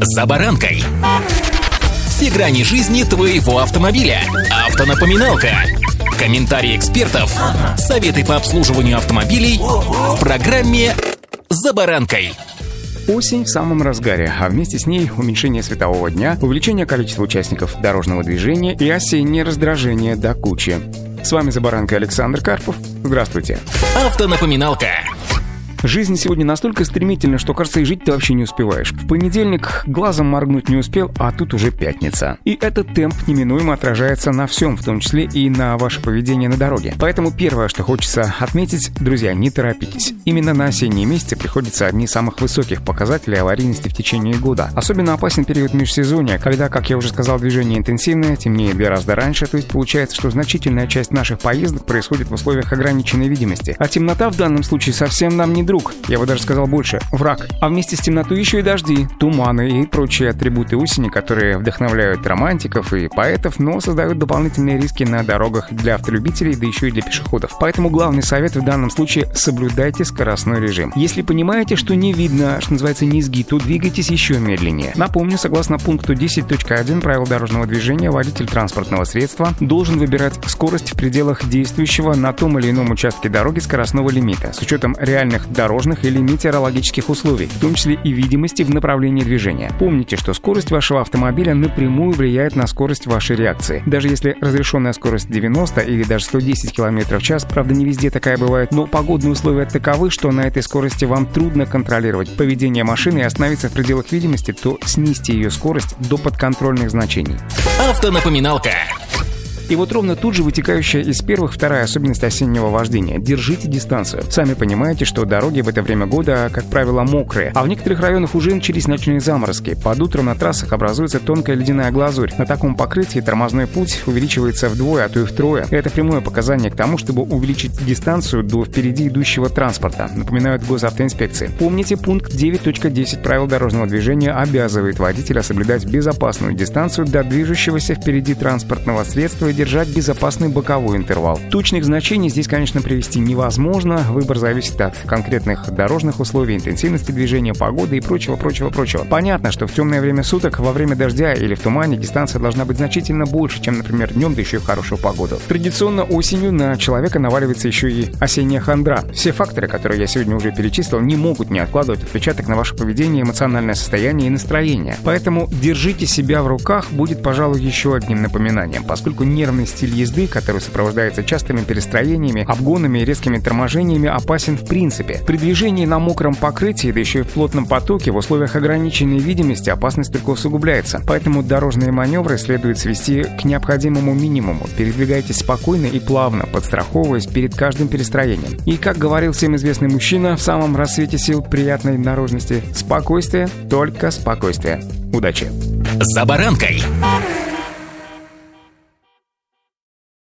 «За баранкой». Все грани жизни твоего автомобиля. Автонапоминалка. Комментарии экспертов. Советы по обслуживанию автомобилей в программе «За баранкой». Осень в самом разгаре, а вместе с ней уменьшение светового дня, увеличение количества участников дорожного движения и осеннее раздражение до кучи. С вами «За баранкой» Александр Карпов. Здравствуйте. Автонапоминалка. Жизнь сегодня настолько стремительна, что, кажется, и жить ты вообще не успеваешь. В понедельник глазом моргнуть не успел, а тут уже пятница. И этот темп неминуемо отражается на всем, в том числе и на ваше поведение на дороге. Поэтому первое, что хочется отметить, друзья, не торопитесь. Именно на осенние месяцы приходится одни из самых высоких показателей аварийности в течение года. Особенно опасен период межсезонья, когда, как я уже сказал, движение интенсивное, темнеет гораздо раньше, то есть получается, что значительная часть наших поездок происходит в условиях ограниченной видимости. А темнота в данном случае совсем нам не друг друг, я бы даже сказал больше, враг. А вместе с темнотой еще и дожди, туманы и прочие атрибуты осени, которые вдохновляют романтиков и поэтов, но создают дополнительные риски на дорогах для автолюбителей, да еще и для пешеходов. Поэтому главный совет в данном случае – соблюдайте скоростной режим. Если понимаете, что не видно, что называется, низги, то двигайтесь еще медленнее. Напомню, согласно пункту 10.1 правил дорожного движения, водитель транспортного средства должен выбирать скорость в пределах действующего на том или ином участке дороги скоростного лимита с учетом реальных дорог дорожных или метеорологических условий, в том числе и видимости в направлении движения. Помните, что скорость вашего автомобиля напрямую влияет на скорость вашей реакции. Даже если разрешенная скорость 90 или даже 110 км в час, правда не везде такая бывает, но погодные условия таковы, что на этой скорости вам трудно контролировать поведение машины и остановиться в пределах видимости, то снизьте ее скорость до подконтрольных значений. Автонапоминалка. И вот ровно тут же вытекающая из первых вторая особенность осеннего вождения. Держите дистанцию. Сами понимаете, что дороги в это время года, как правило, мокрые, а в некоторых районах уже начались ночные заморозки. Под утро на трассах образуется тонкая ледяная глазурь. На таком покрытии тормозной путь увеличивается вдвое, а то и втрое. Это прямое показание к тому, чтобы увеличить дистанцию до впереди идущего транспорта, напоминают госавтоинспекции. Помните, пункт 9.10 правил дорожного движения обязывает водителя соблюдать безопасную дистанцию до движущегося впереди транспортного средства держать безопасный боковой интервал. Точных значений здесь, конечно, привести невозможно. Выбор зависит от конкретных дорожных условий, интенсивности движения, погоды и прочего, прочего, прочего. Понятно, что в темное время суток, во время дождя или в тумане дистанция должна быть значительно больше, чем, например, днем, да еще и в хорошую погоду. Традиционно осенью на человека наваливается еще и осенняя хандра. Все факторы, которые я сегодня уже перечислил, не могут не откладывать отпечаток на ваше поведение, эмоциональное состояние и настроение. Поэтому держите себя в руках будет, пожалуй, еще одним напоминанием, поскольку не нервный стиль езды, который сопровождается частыми перестроениями, обгонами и резкими торможениями, опасен в принципе. При движении на мокром покрытии, да еще и в плотном потоке, в условиях ограниченной видимости опасность только усугубляется. Поэтому дорожные маневры следует свести к необходимому минимуму. Передвигайтесь спокойно и плавно, подстраховываясь перед каждым перестроением. И, как говорил всем известный мужчина, в самом рассвете сил приятной наружности – спокойствие, только спокойствие. Удачи! «За баранкой»